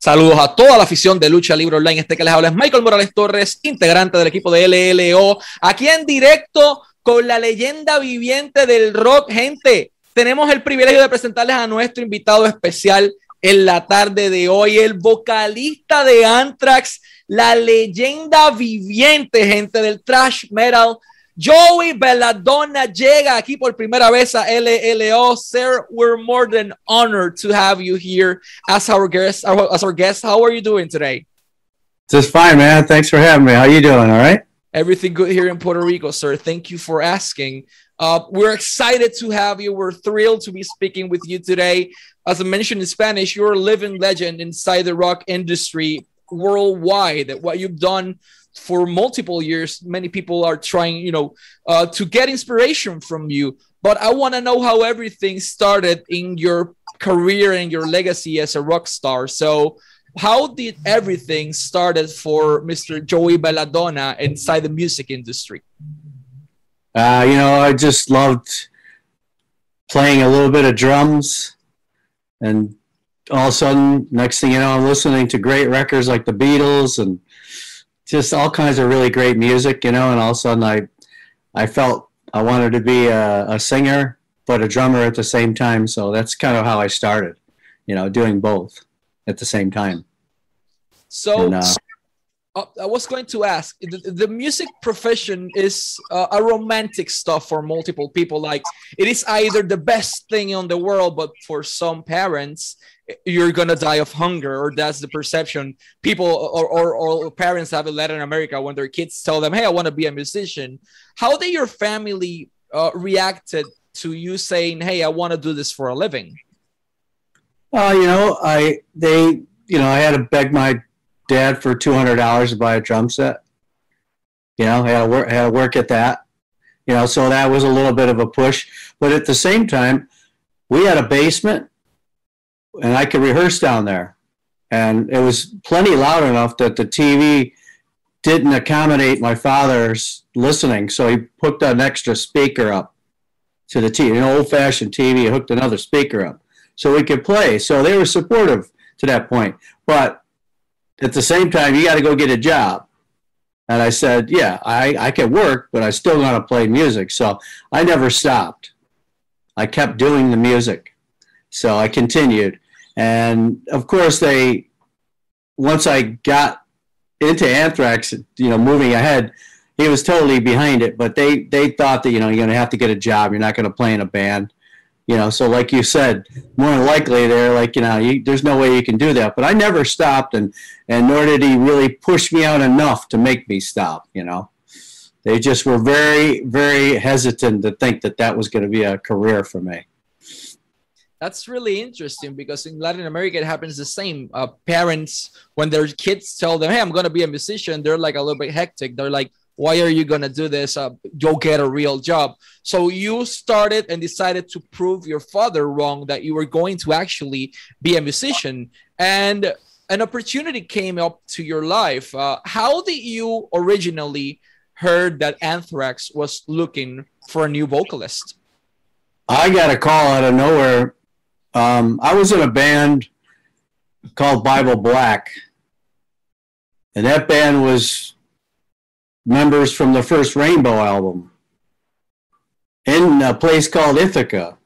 Saludos a toda la afición de Lucha Libre Online. Este que les habla es Michael Morales Torres, integrante del equipo de LLO, aquí en directo con la leyenda viviente del rock. Gente, tenemos el privilegio de presentarles a nuestro invitado especial en la tarde de hoy, el vocalista de Anthrax, la leyenda viviente, gente del trash metal. Joey Belladonna llega aquí por primera vez a LLO. Sir, we're more than honored to have you here as our guest. As our guest, how are you doing today? Just fine, man. Thanks for having me. How are you doing? All right. Everything good here in Puerto Rico, sir. Thank you for asking. Uh, we're excited to have you. We're thrilled to be speaking with you today. As I mentioned in Spanish, you're a living legend inside the rock industry worldwide. What you've done for multiple years, many people are trying, you know, uh, to get inspiration from you. But I want to know how everything started in your career and your legacy as a rock star. So, how did everything started for Mr. Joey Belladonna inside the music industry? Uh, you know, I just loved playing a little bit of drums, and all of a sudden, next thing you know, I'm listening to great records like the Beatles and just all kinds of really great music, you know. And all of a sudden, I I felt I wanted to be a, a singer, but a drummer at the same time. So that's kind of how I started, you know, doing both at the same time. So. And, uh, uh, I was going to ask the, the music profession is uh, a romantic stuff for multiple people. Like it is either the best thing in the world, but for some parents, you're gonna die of hunger, or that's the perception people or, or, or parents have in Latin America when their kids tell them, "Hey, I want to be a musician." How did your family uh, reacted to you saying, "Hey, I want to do this for a living"? Uh, you know, I they you know I had to beg my dad for two hundred dollars to buy a drum set. You know, I had to work had to work at that. You know, so that was a little bit of a push. But at the same time, we had a basement, and I could rehearse down there, and it was plenty loud enough that the TV didn't accommodate my father's listening, so he hooked an extra speaker up to the TV, an old-fashioned TV, hooked another speaker up so we could play. So they were supportive to that point. But at the same time, you got to go get a job. And I said, yeah, I, I can work, but I still want to play music. So I never stopped. I kept doing the music. So I continued. And of course, they, once I got into Anthrax, you know, moving ahead, he was totally behind it. But they, they thought that, you know, you're going to have to get a job. You're not going to play in a band you know so like you said more than likely they're like you know you, there's no way you can do that. But i never stopped and and nor did he really push me out enough to make me stop you know. They just were very very hesitant to think that that was going to be a career for me. That's really interesting because in latin america it happens the same. Uh, parents when their kids tell them hey i'm going to be a musician they're like a little bit hectic. They're like why are you going to do this? Uh, you'll get a real job. So you started and decided to prove your father wrong that you were going to actually be a musician. And an opportunity came up to your life. Uh, how did you originally heard that anthrax was looking for a new vocalist? I got a call out of nowhere. Um, i was in a band called bible black. And that band was members from the first Rainbow album in a place called Ithaca.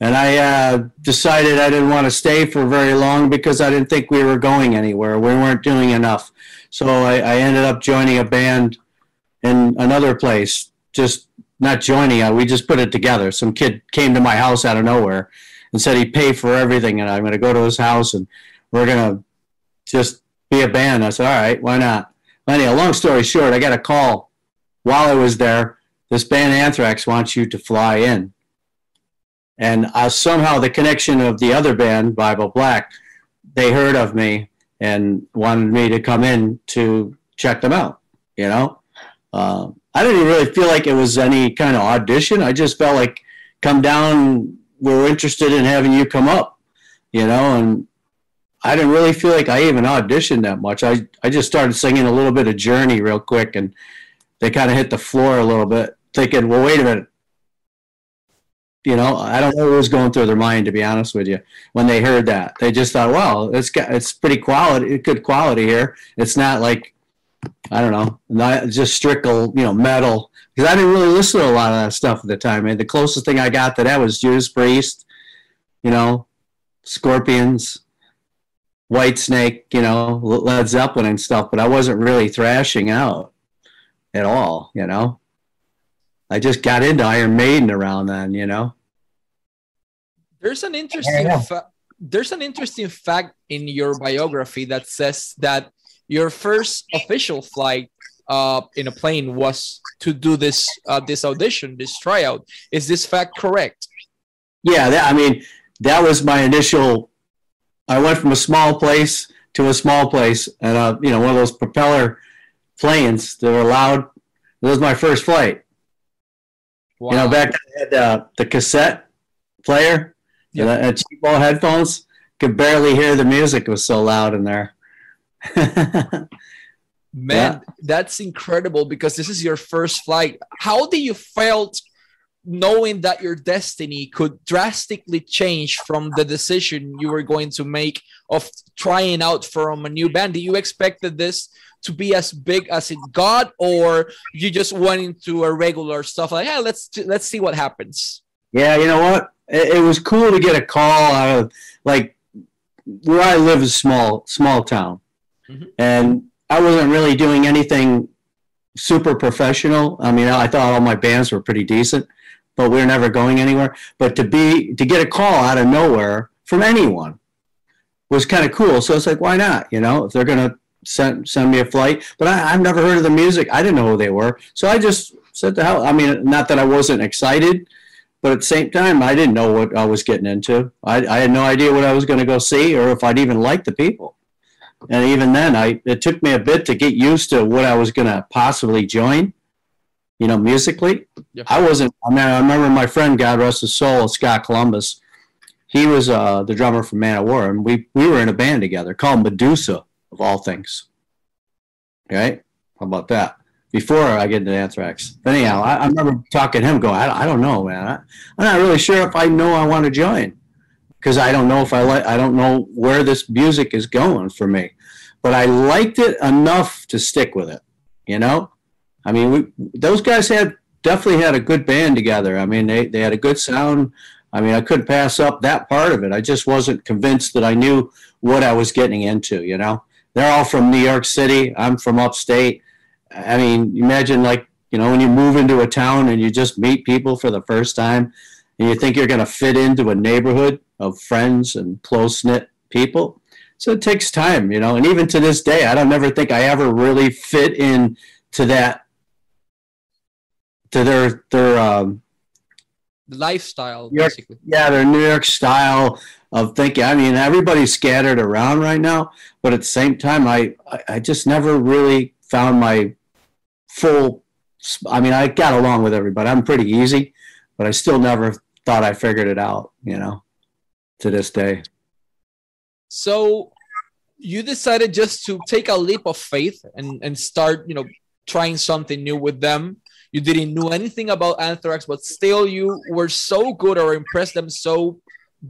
And I uh, decided I didn't want to stay for very long because I didn't think we were going anywhere. We weren't doing enough. So I, I ended up joining a band in another place, just not joining it. We just put it together. Some kid came to my house out of nowhere and said he'd pay for everything. And I'm going to go to his house and we're going to just be a band. I said, all right, why not? Anyway, long story short, I got a call while I was there. This band Anthrax wants you to fly in. And uh, somehow the connection of the other band, Bible Black, they heard of me and wanted me to come in to check them out. You know, uh, I didn't really feel like it was any kind of audition. I just felt like, come down. We're interested in having you come up. You know, and I didn't really feel like I even auditioned that much. I, I just started singing a little bit of Journey real quick, and they kind of hit the floor a little bit, thinking, well, wait a minute. you know, I don't know what was going through their mind to be honest with you when they heard that. They just thought, well, it's got it's pretty quality, good quality here. It's not like I don't know, not just strict, you know, metal. Because I didn't really listen to a lot of that stuff at the time. And the closest thing I got to that was Judas Priest, you know, Scorpions, Whitesnake, you know, Led Zeppelin and stuff. But I wasn't really thrashing out at all, you know. I just got into Iron Maiden around then, you know. There's an interesting fa- there's an interesting fact in your biography that says that your first official flight uh, in a plane was to do this uh, this audition, this tryout. Is this fact correct? Yeah, that, I mean that was my initial. I went from a small place to a small place, and uh, you know one of those propeller planes that were loud. That was my first flight. Wow. You know, back then I had uh, the cassette player, yeah, and cheap old headphones. Could barely hear the music; it was so loud in there. Man, yeah. that's incredible because this is your first flight. How do you felt knowing that your destiny could drastically change from the decision you were going to make of trying out from a new band? Do you expected this to be as big as it got, or you just went into a regular stuff like, yeah, let's let's see what happens? Yeah, you know what? It, it was cool to get a call out of like where I live is small small town, mm-hmm. and I wasn't really doing anything super professional. I mean, I thought all my bands were pretty decent, but we're never going anywhere. But to be to get a call out of nowhere from anyone was kind of cool. So it's like, why not? You know, if they're gonna send send me a flight, but I, I've never heard of the music. I didn't know who they were, so I just said the hell. I mean, not that I wasn't excited, but at the same time, I didn't know what I was getting into. I, I had no idea what I was going to go see or if I'd even like the people and even then, I it took me a bit to get used to what I was going to possibly join. You know, musically, yep. I wasn't. I mean, I remember my friend, God rest his soul, Scott Columbus. He was uh, the drummer for Manowar, and we we were in a band together called Medusa, of all things. Right? How about that? Before I get into Anthrax. But anyhow, I, I remember talking to him, going, I, I don't know, man. I, I'm not really sure if I know I want to join because I don't know if I like I don't know where this music is going for me, but I liked it enough to stick with it. You know, I mean, we, those guys had definitely had a good band together. I mean, they they had a good sound. I mean, I couldn't pass up that part of it. I just wasn't convinced that I knew what I was getting into. You know, they're all from New York City. I'm from upstate. I mean, imagine like you know when you move into a town and you just meet people for the first time and you think you're going to fit into a neighborhood of friends and close knit people. So it takes time, you know. And even to this day, I don't ever think I ever really fit in to that to their their um, lifestyle, York, basically. Yeah, their New York style of thinking. I mean, everybody's scattered around right now, but at the same time, I I just never really found my full. I mean, I got along with everybody. I'm pretty easy, but I still never thought I figured it out, you know, to this day. So you decided just to take a leap of faith and, and start, you know, trying something new with them. You didn't know anything about Anthrax, but still you were so good or impressed them so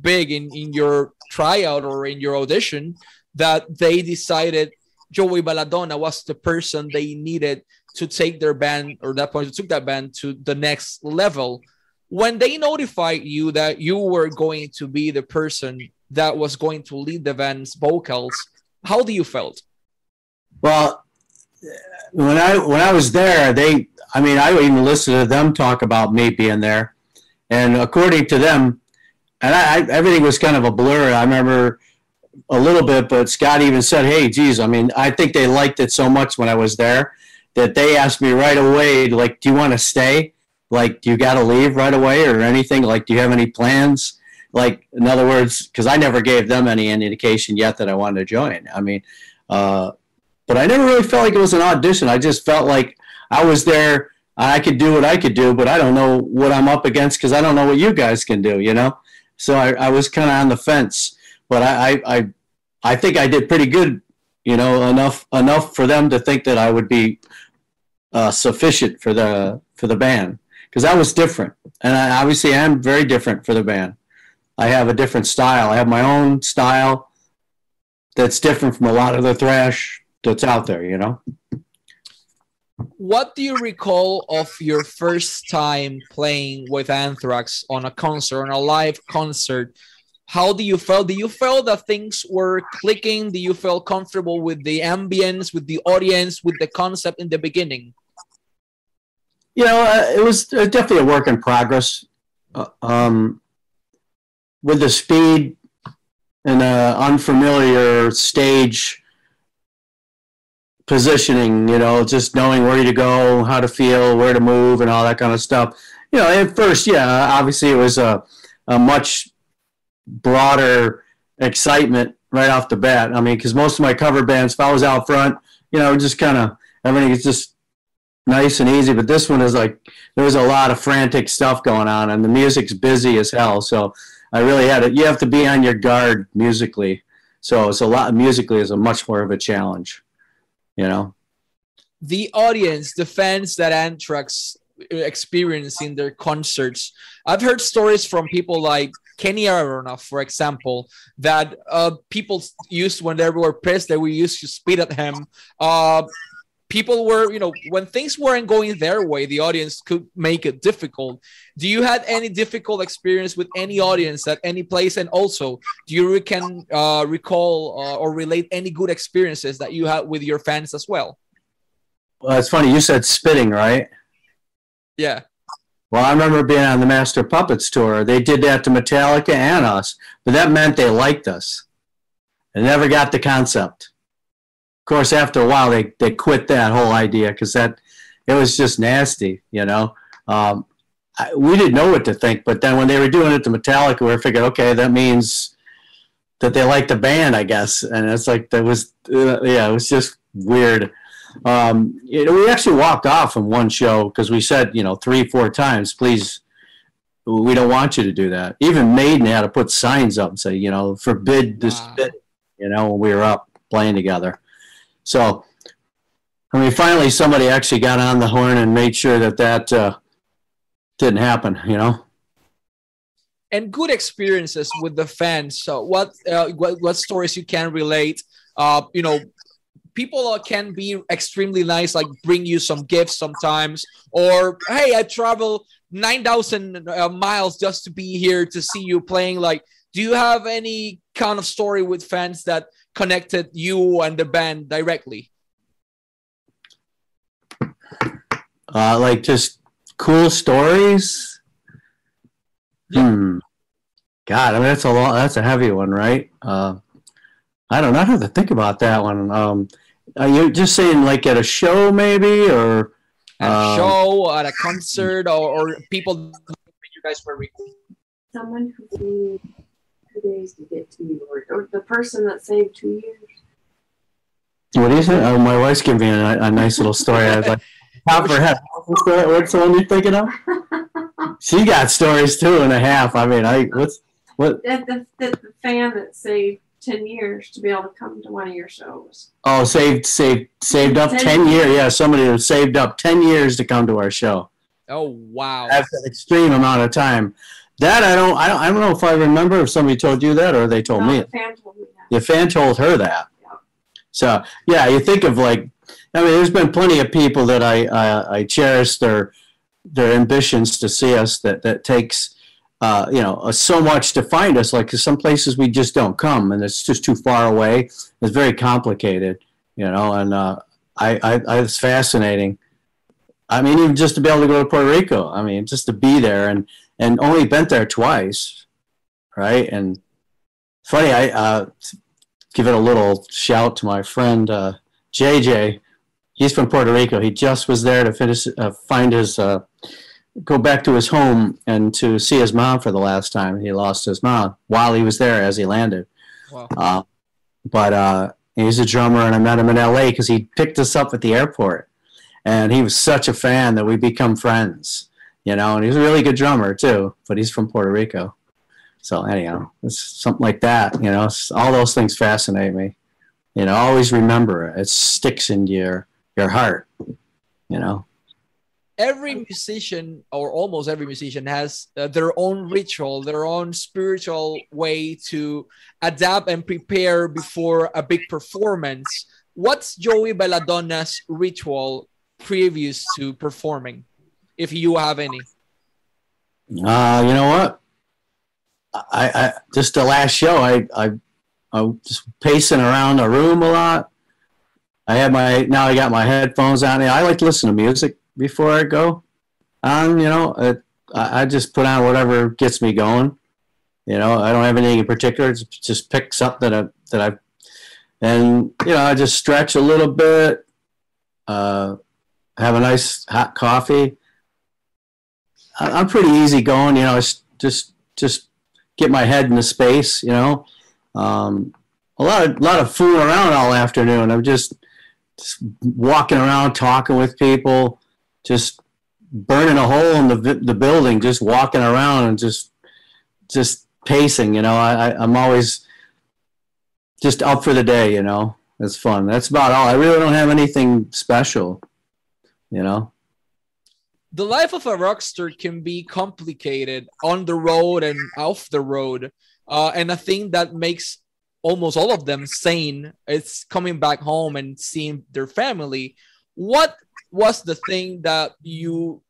big in, in your tryout or in your audition that they decided Joey Belladonna was the person they needed to take their band or that point took that band to the next level when they notified you that you were going to be the person that was going to lead the band's vocals, how do you felt? Well, when I when I was there, they I mean I even listened to them talk about me being there, and according to them, and I, I everything was kind of a blur. I remember a little bit, but Scott even said, "Hey, geez, I mean, I think they liked it so much when I was there that they asked me right away, like, do you want to stay?" like do you got to leave right away or anything like do you have any plans like in other words because i never gave them any indication yet that i wanted to join i mean uh, but i never really felt like it was an audition i just felt like i was there i could do what i could do but i don't know what i'm up against because i don't know what you guys can do you know so i, I was kind of on the fence but I, I i i think i did pretty good you know enough enough for them to think that i would be uh, sufficient for the for the band because that was different. And I, obviously, I'm very different for the band. I have a different style. I have my own style that's different from a lot of the thrash that's out there, you know? What do you recall of your first time playing with Anthrax on a concert, on a live concert? How do you feel? Do you feel that things were clicking? Do you feel comfortable with the ambience, with the audience, with the concept in the beginning? You know, uh, it was uh, definitely a work in progress. Uh, um, with the speed and uh, unfamiliar stage positioning, you know, just knowing where to go, how to feel, where to move, and all that kind of stuff. You know, at first, yeah, obviously it was a, a much broader excitement right off the bat. I mean, because most of my cover bands, if I was out front, you know, just kind of everything is just nice and easy. But this one is like there was a lot of frantic stuff going on, and the music's busy as hell. So I really had it. You have to be on your guard musically. So it's a lot. Musically is a much more of a challenge. You know. The audience, the fans that Anthrax experience in their concerts. I've heard stories from people like Kenny Aronoff, for example, that uh, people used when they were pissed, they were used to spit at him. Uh, people were, you know, when things weren't going their way, the audience could make it difficult. Do you had any difficult experience with any audience at any place? And also, do you can uh, recall uh, or relate any good experiences that you had with your fans as well? Well, it's funny. You said spitting, right? Yeah. Well, I remember being on the Master Puppets tour. They did that to Metallica and us, but that meant they liked us. They never got the concept. Of course, after a while, they, they quit that whole idea because that it was just nasty, you know. Um, I, we didn't know what to think, but then when they were doing it to Metallica, we figured, okay, that means that they like the band, I guess. And it's like that was, uh, yeah, it was just weird. Um, you know, we actually walked off from one show because we said, you know, three, four times, please, we don't want you to do that. Even Maiden had to put signs up and say, you know, forbid this, wow. you know, when we were up playing together. So, I mean, finally, somebody actually got on the horn and made sure that that uh, didn't happen, you know. And good experiences with the fans. So, what uh, what, what stories you can relate? Uh, you know, people can be extremely nice, like bring you some gifts sometimes, or hey, I travel nine thousand uh, miles just to be here to see you playing. Like, do you have any kind of story with fans that connected you and the band directly? Uh, like just cool stories. Yeah. Hmm. God, I mean that's a lot. That's a heavy one, right? Uh, I don't know how to think about that one. Um, are you just saying like at a show maybe or at a um, show at a concert or, or people you guys were recording? Someone who saved two days to get to New York, or the person that saved two years. What is it? Oh, my wife's giving me a, a nice little story. I was like, top of her head. What's the one you're thinking of? she got stories two and a half. I mean, I what's what? The, the, the fan that saved 10 years to be able to come to one of your shows. Oh, saved saved saved up 10, 10 years. Yeah, somebody who saved up 10 years to come to our show. Oh, wow. That's an extreme amount of time. That I don't I don't I don't know if I remember if somebody told you that or they told no, me. The fan told me that. The fan told her that. Yeah. So, yeah, you think of like I mean, there's been plenty of people that I I, I cherish their their ambitions to see us that that takes uh, you know, uh, so much to find us. Like some places we just don't come, and it's just too far away. It's very complicated, you know. And uh, I, I, I, it's fascinating. I mean, even just to be able to go to Puerto Rico. I mean, just to be there, and and only been there twice, right? And funny, I uh, give it a little shout to my friend uh, JJ. He's from Puerto Rico. He just was there to finish, uh, find his uh, go back to his home and to see his mom for the last time. He lost his mom while he was there as he landed. Wow. Uh, but uh, he's a drummer, and I met him in L.A. because he picked us up at the airport, and he was such a fan that we become friends. You know, and he's a really good drummer too. But he's from Puerto Rico, so anyhow, it's something like that. You know, all those things fascinate me. You know, always remember it. It sticks in your your heart. You know every musician or almost every musician has uh, their own ritual their own spiritual way to adapt and prepare before a big performance what's joey belladonna's ritual previous to performing if you have any uh you know what i i just the last show i i i was just pacing around the room a lot i had my now i got my headphones on i like to listen to music before I go on. You know, it, I, I just put on whatever gets me going. You know, I don't have anything in particular. It's just pick something that I, that I, and you know, I just stretch a little bit. Uh, have a nice hot coffee. I, I'm pretty easy going. You know, it's just just get my head in the space. You know, um, a lot of lot of fooling around all afternoon. I'm just, just walking around talking with people just burning a hole in the the building, just walking around and just just pacing. You know, I, I'm always just up for the day. You know, it's fun. That's about all. I really don't have anything special. You know. The life of a rock star can be complicated on the road and off the road. Uh, and a thing that makes almost all of them sane is coming back home and seeing their family. What was the thing that you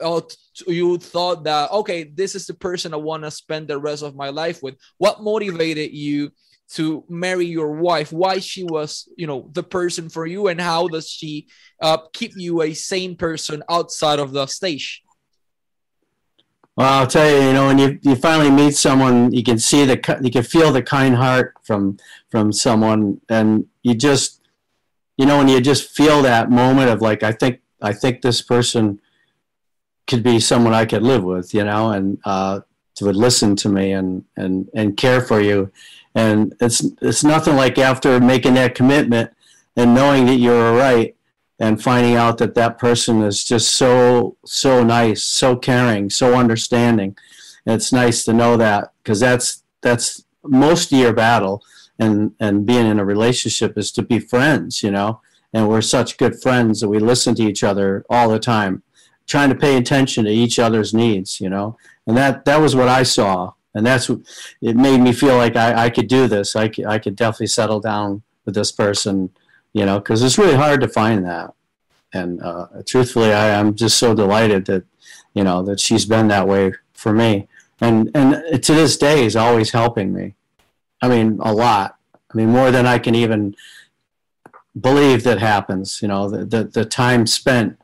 uh, you thought that okay this is the person i want to spend the rest of my life with what motivated you to marry your wife why she was you know the person for you and how does she uh, keep you a sane person outside of the stage? Well i'll tell you you know when you, you finally meet someone you can see the you can feel the kind heart from from someone and you just you know, when you just feel that moment of like, I think, I think this person could be someone I could live with, you know, and uh, would listen to me and and and care for you, and it's it's nothing like after making that commitment and knowing that you're right and finding out that that person is just so so nice, so caring, so understanding. And it's nice to know that because that's that's most of your battle and and being in a relationship is to be friends you know? And we're such good friends that we listen to each other all the time trying to pay attention to each other's needs you know? And that that was what i saw. And that's what it made me feel like i, I could do this. I could, I could definitely settle down with this person you know because it's really hard to find that. And uh, truthfully I, i'm just so delighted that you know that she's been that way for me. And and to this day is always helping me. I mean, a lot. I mean, more than I can even believe that happens. You know, the, the, the time spent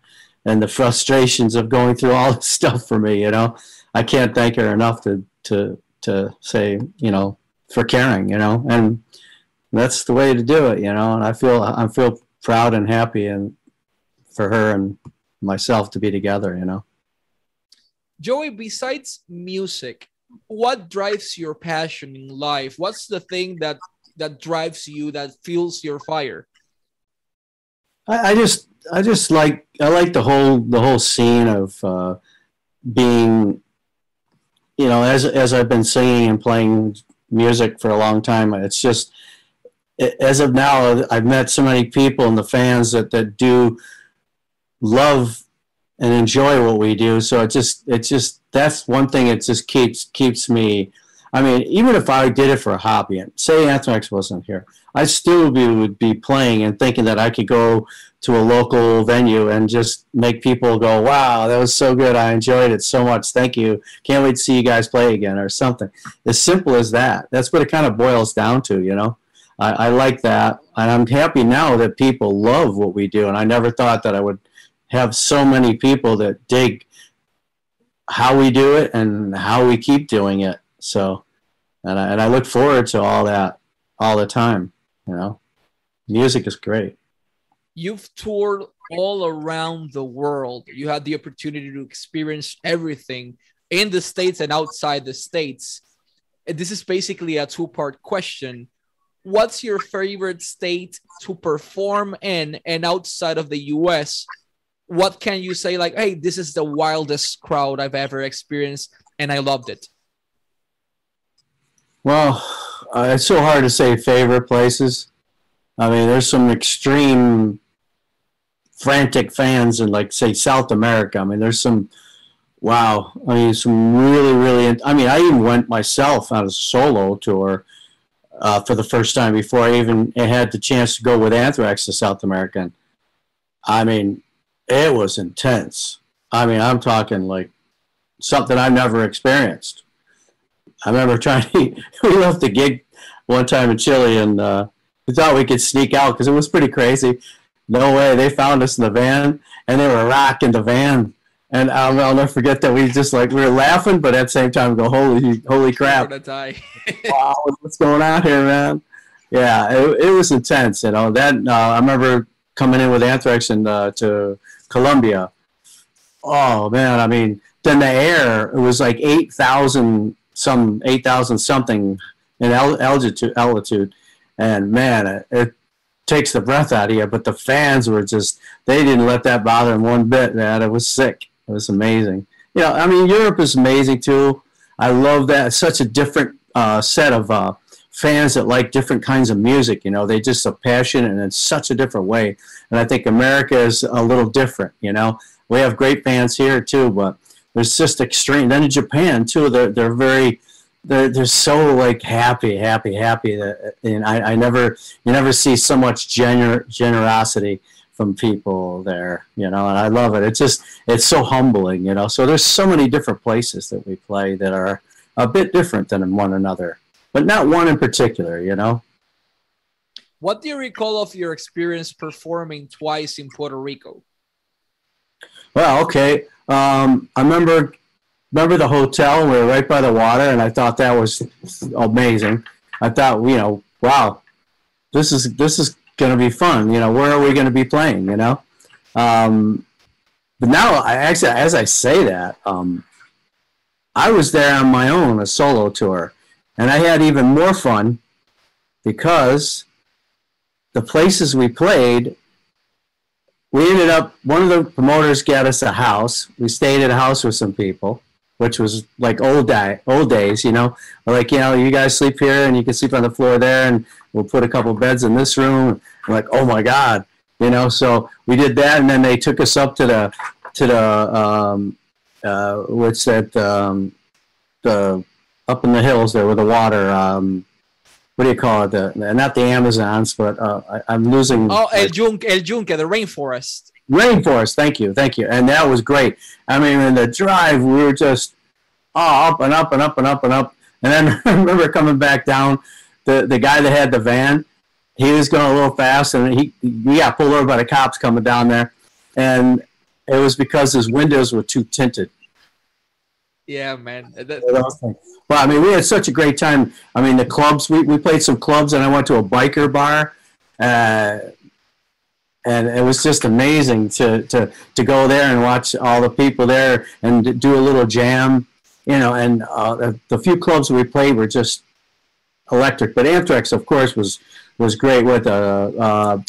and the frustrations of going through all this stuff for me, you know, I can't thank her enough to, to, to say, you know, for caring, you know, and that's the way to do it, you know, and I feel, I feel proud and happy and for her and myself to be together, you know. Joey, besides music, what drives your passion in life? What's the thing that that drives you that fuels your fire? I, just I just like I like the whole the whole scene of uh, being, you know, as as I've been singing and playing music for a long time. It's just as of now, I've met so many people and the fans that that do love and enjoy what we do. So it just it just that's one thing it just keeps keeps me. I mean, even if I did it for a hobby, and say Anthrax wasn't here, I still be, would be playing and thinking that I could go to a local venue and just make people go, "Wow, that was so good! I enjoyed it so much. Thank you. Can't wait to see you guys play again," or something. As simple as that. That's what it kind of boils down to, you know. I, I like that, and I'm happy now that people love what we do. And I never thought that I would have so many people that dig how we do it and how we keep doing it. So, and I, and I look forward to all that all the time. You know, music is great. You've toured all around the world. You had the opportunity to experience everything in the states and outside the states. This is basically a two-part question. What's your favorite state to perform in and outside of the US? what can you say like hey this is the wildest crowd i've ever experienced and i loved it well uh, it's so hard to say favorite places i mean there's some extreme frantic fans in like say South America. I mean, there's some wow. I mean, some really really. I mean, I even went myself on a solo tour uh, for the first time before I even had the chance to go with Anthrax to South America. And, I mean, it was intense. I mean, I'm talking like something I've never experienced. I remember trying to, we left the gig one time in Chile and uh, we thought we could sneak out because it was pretty crazy. No way. They found us in the van and they were rocking the van. And I'll, I'll never forget that we just like, we were laughing, but at the same time go, holy, holy crap. wow, what's going on here, man? Yeah, it, it was intense. You know, that, uh, I remember coming in with Anthrax and uh, to Colombia. Oh man, I mean, then the air it was like eight thousand some eight thousand something in altitude, altitude, and man, it, it, takes the breath out of you. But the fans were just they didn't let that bother them one bit. Man, it was sick. It was amazing. You know, I mean, Europe is amazing too. I love that. It's such a different uh, set of uh, fans that like different kinds of music. You know, they just are passionate and in such a different way. And I think America is a little different. You know, we have great fans here too, but there's just extreme. Then in Japan too, they're they're very they're they're so like happy, happy, happy. That, and I, I never you never see so much gener- generosity from people there, you know, and I love it. It's just it's so humbling, you know. So there's so many different places that we play that are a bit different than one another, but not one in particular, you know. What do you recall of your experience performing twice in Puerto Rico? Well, okay. Um, I remember remember the hotel. We were right by the water, and I thought that was amazing. I thought, you know, wow, this is this is going to be fun. You know, where are we going to be playing? You know, um, but now I actually, as I say that, um, I was there on my own, a solo tour, and I had even more fun because the places we played we ended up one of the promoters got us a house. We stayed at a house with some people which was like old day old days you know? Like you know you guys sleep here and you can sleep on the floor there and we'll put a couple beds in this room. I'm like oh my god you know? So we did that and then they took us up to the to the um uh what's that um the up in the hills there with the water um what do you call it? The, not the Amazons, but uh, I, am losing. Oh, El Yunque, El Yunque, the rainforest. Rainforest. Thank you, thank you. And that was great. I mean, in the drive, we were just oh, up and up and up and up and up. And then I remember coming back down. The the guy that had the van, he was going a little fast, and he he got pulled over by the cops coming down there, and it was because his windows were too tinted. Yeah, man. Well, I mean, we had such a great time. I mean, the clubs, we, we played some clubs, and I went to a biker bar. Uh, and it was just amazing to, to, to go there and watch all the people there and do a little jam, you know. And uh, the, the few clubs we played were just electric. But Anthrax, of course, was was great with uh, uh,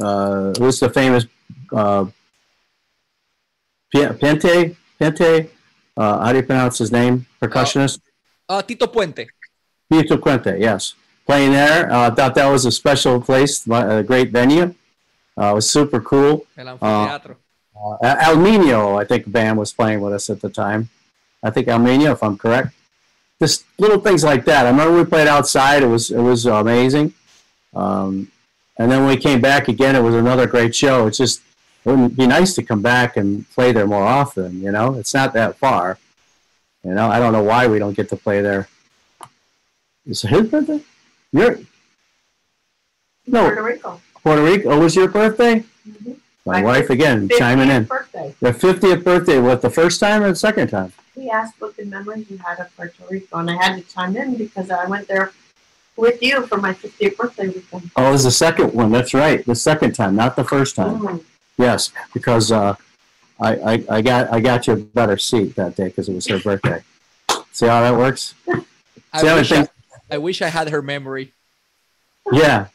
uh, what's the famous uh, Pente Pente uh, how do you pronounce his name? Percussionist? Uh, uh, Tito Puente. Tito Puente, yes. Playing there. I uh, thought that was a special place, a great venue. Uh, it was super cool. El Anfiteatro. Uh, El Nino, I think, band was playing with us at the time. I think El Nino, if I'm correct. Just little things like that. I remember we played outside. It was it was amazing. Um, and then when we came back again, it was another great show. It's just it would be nice to come back and play there more often. You know, it's not that far. You know, I don't know why we don't get to play there. Is it his birthday? Your no Puerto Rico. Puerto Rico. Oh, was your birthday? Mm-hmm. My, My wife again chiming in. Birthday. The fiftieth birthday. What the first time or the second time? He asked what the memories you had of Puerto Rico, and I had to chime in because I went there with you for my 50th birthday weekend. Oh, it was the second one. That's right. The second time, not the first time. Mm. Yes, because uh, I, I, I got I got you a better seat that day because it was her birthday. See how that works? I wish I, I wish I had her memory. Yeah,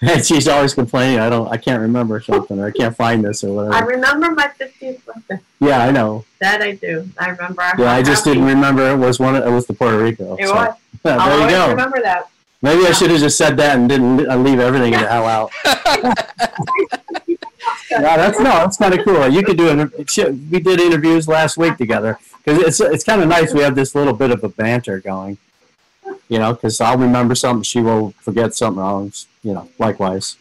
and she's always complaining. I don't. I can't remember something. Or I can't find this or whatever. I remember my 50th birthday. Yeah, I know. That I do. I remember. Yeah, I just happy. didn't remember. It was one. Of, it was the Puerto Rico. It so. was. Yeah, there I'll you go. Remember that. Maybe I should have just said that and didn't leave everything in the hell out. Yeah, that's no, that's kind of cool. You could do it. We did interviews last week together because it's it's kind of nice. We have this little bit of a banter going, you know. Because I'll remember something, she will forget something else. You know, likewise.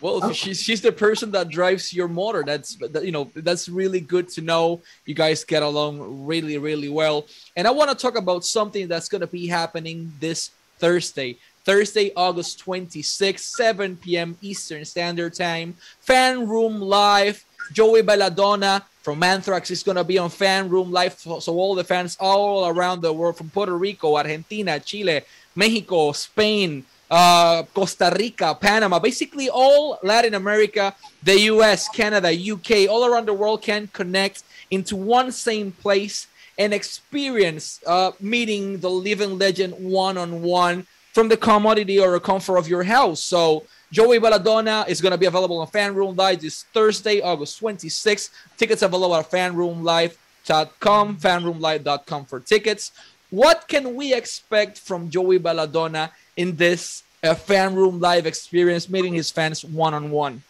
Well, she's she's the person that drives your motor. That's you know that's really good to know. You guys get along really really well. And I want to talk about something that's going to be happening this Thursday. Thursday, August 26, 7 p.m. Eastern Standard Time. Fan Room Live. Joey Belladonna from Anthrax is going to be on Fan Room Live. So, all the fans all around the world from Puerto Rico, Argentina, Chile, Mexico, Spain, uh, Costa Rica, Panama, basically all Latin America, the US, Canada, UK, all around the world can connect into one same place and experience uh, meeting the living legend one on one from the commodity or comfort of your house. So Joey Belladonna is going to be available on Fan Room Live this Thursday, August 26th. Tickets available at fanroomlive.com, fanroomlive.com for tickets. What can we expect from Joey Belladonna in this uh, Fan Room Live experience, meeting his fans one on one?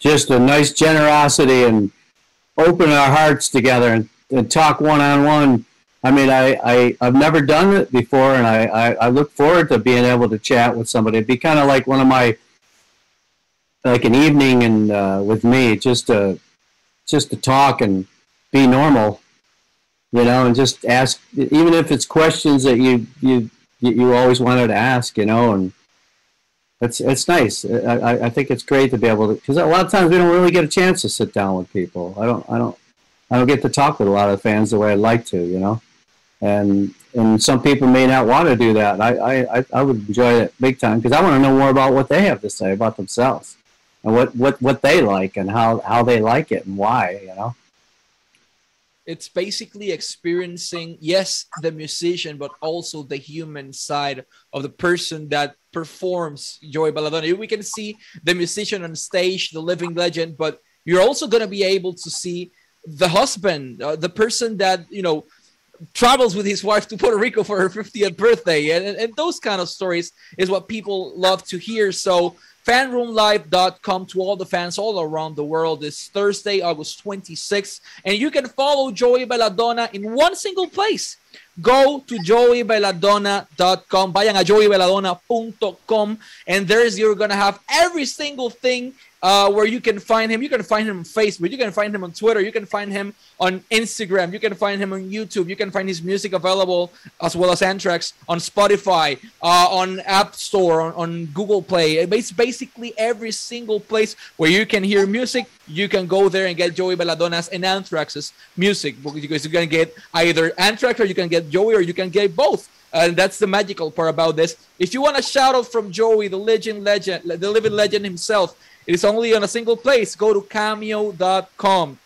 Just a nice generosity and open our hearts together and, and talk one on one I mean, I, I, I've never done it before, and I, I, I look forward to being able to chat with somebody. It'd be kind of like one of my, like an evening and uh, with me, just to, just to talk and be normal, you know, and just ask, even if it's questions that you, you, you always wanted to ask, you know, and it's, it's nice. I, I think it's great to be able to, because a lot of times we don't really get a chance to sit down with people. I don't, I don't, I don't get to talk with a lot of fans the way I'd like to, you know and and some people may not want to do that. I I, I would enjoy it big time because I want to know more about what they have to say about themselves and what what what they like and how how they like it and why. You know. It's basically experiencing, yes, the musician, but also the human side of the person that performs Joey Belladonna. We can see the musician on stage, the living legend, but you're also going to be able to see the husband, uh, the person that you know travels with his wife to Puerto Rico for her 50th birthday. And, and those kind of stories is what people love to hear. So fanroomlive.com to all the fans all around the world this Thursday, August 26th. And you can follow Joey Belladonna in one single place. Go to joeybelladonna.com. Vayan a joeybelladonna.com. And there's you're going to have every single thing uh, where you can find him. You can find him on Facebook. You can find him on Twitter. You can find him on Instagram. You can find him on YouTube. You can find his music available as well as Anthrax on Spotify, uh, on App Store, on, on Google Play. Basically every single place where you can hear music. You can go there and get Joey Belladonna's and Anthrax's music because you can get either Anthrax or you can get Joey or you can get both. And that's the magical part about this. If you want a shout out from Joey, the legend, legend, the living legend himself, it is only on a single place. Go to cameo.com.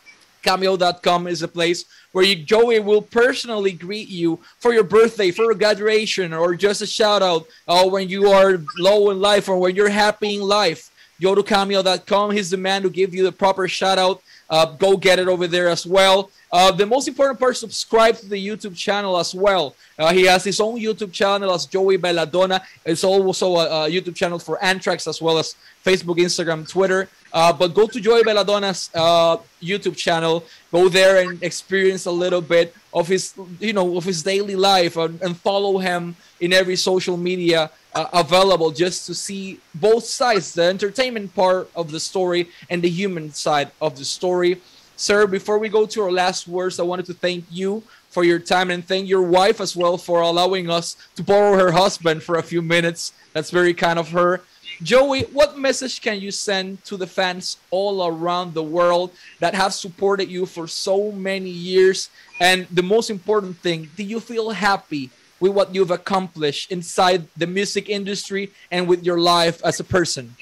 Cameo.com is a place where you, Joey will personally greet you for your birthday, for a graduation, or just a shout out uh, when you are low in life or when you're happy in life. Go to Cameo.com. He's the man who gives you the proper shout out. Uh, go get it over there as well. Uh, the most important part, subscribe to the YouTube channel as well. Uh, he has his own YouTube channel as Joey Belladonna. It's also a, a, YouTube channel for Anthrax as well as Facebook, Instagram, Twitter. Uh, but go to Joey Belladonna's uh, YouTube channel. Go there and experience a little bit of his, you know, of his daily life and, and follow him in every social media uh, available just to see both sides, the entertainment part of the story and the human side of the story. Sir, before we go to our last words, I wanted to thank you for your time and thank your wife as well for allowing us to borrow her husband for a few minutes. That's very kind of her. Joey, what message can you send to the fans all around the world that have supported you for so many years? And the most important thing, do you feel happy with what you've accomplished inside the music industry and with your life as a person?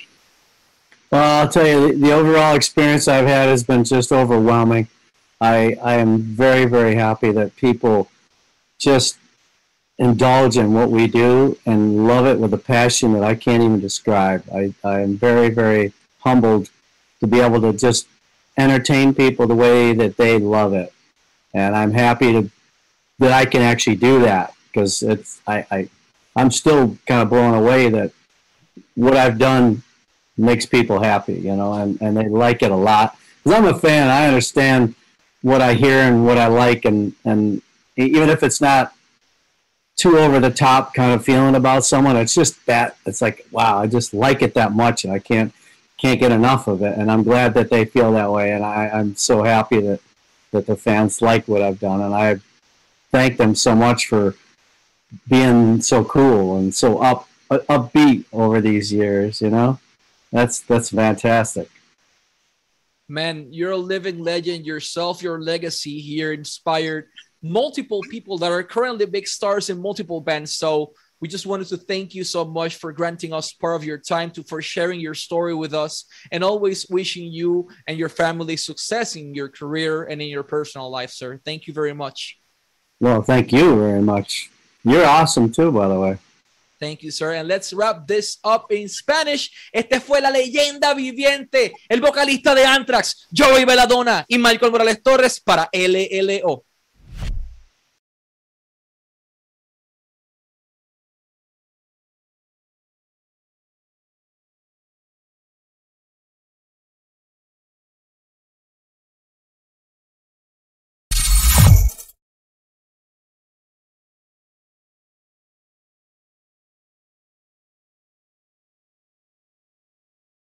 Well, I'll tell you, the overall experience I've had has been just overwhelming. I, I am very, very happy that people just indulge in what we do and love it with a passion that I can't even describe. I, I am very, very humbled to be able to just entertain people the way that they love it. And I'm happy to that I can actually do that because it's I, I I'm still kind of blown away that what I've done makes people happy, you know, and, and they like it a lot. Because I'm a fan, I understand what I hear and what I like, and, and even if it's not too over the top kind of feeling about someone, it's just that it's like, wow, I just like it that much, and I can't can't get enough of it. And I'm glad that they feel that way, and I, I'm so happy that that the fans like what I've done, and I thank them so much for being so cool and so up upbeat over these years. You know, that's that's fantastic. Man, you're a living legend yourself. Your legacy here inspired multiple people that are currently big stars in multiple bands. So we just wanted to thank you so much for granting us part of your time to for sharing your story with us and always wishing you and your family success in your career and in your personal life sir thank you very much well thank you very much you're awesome too by the way Thank you, sir. And let's wrap this up in Spanish. Este fue la leyenda viviente, el vocalista de Anthrax, Joey Belladonna y Michael Morales Torres para LLO.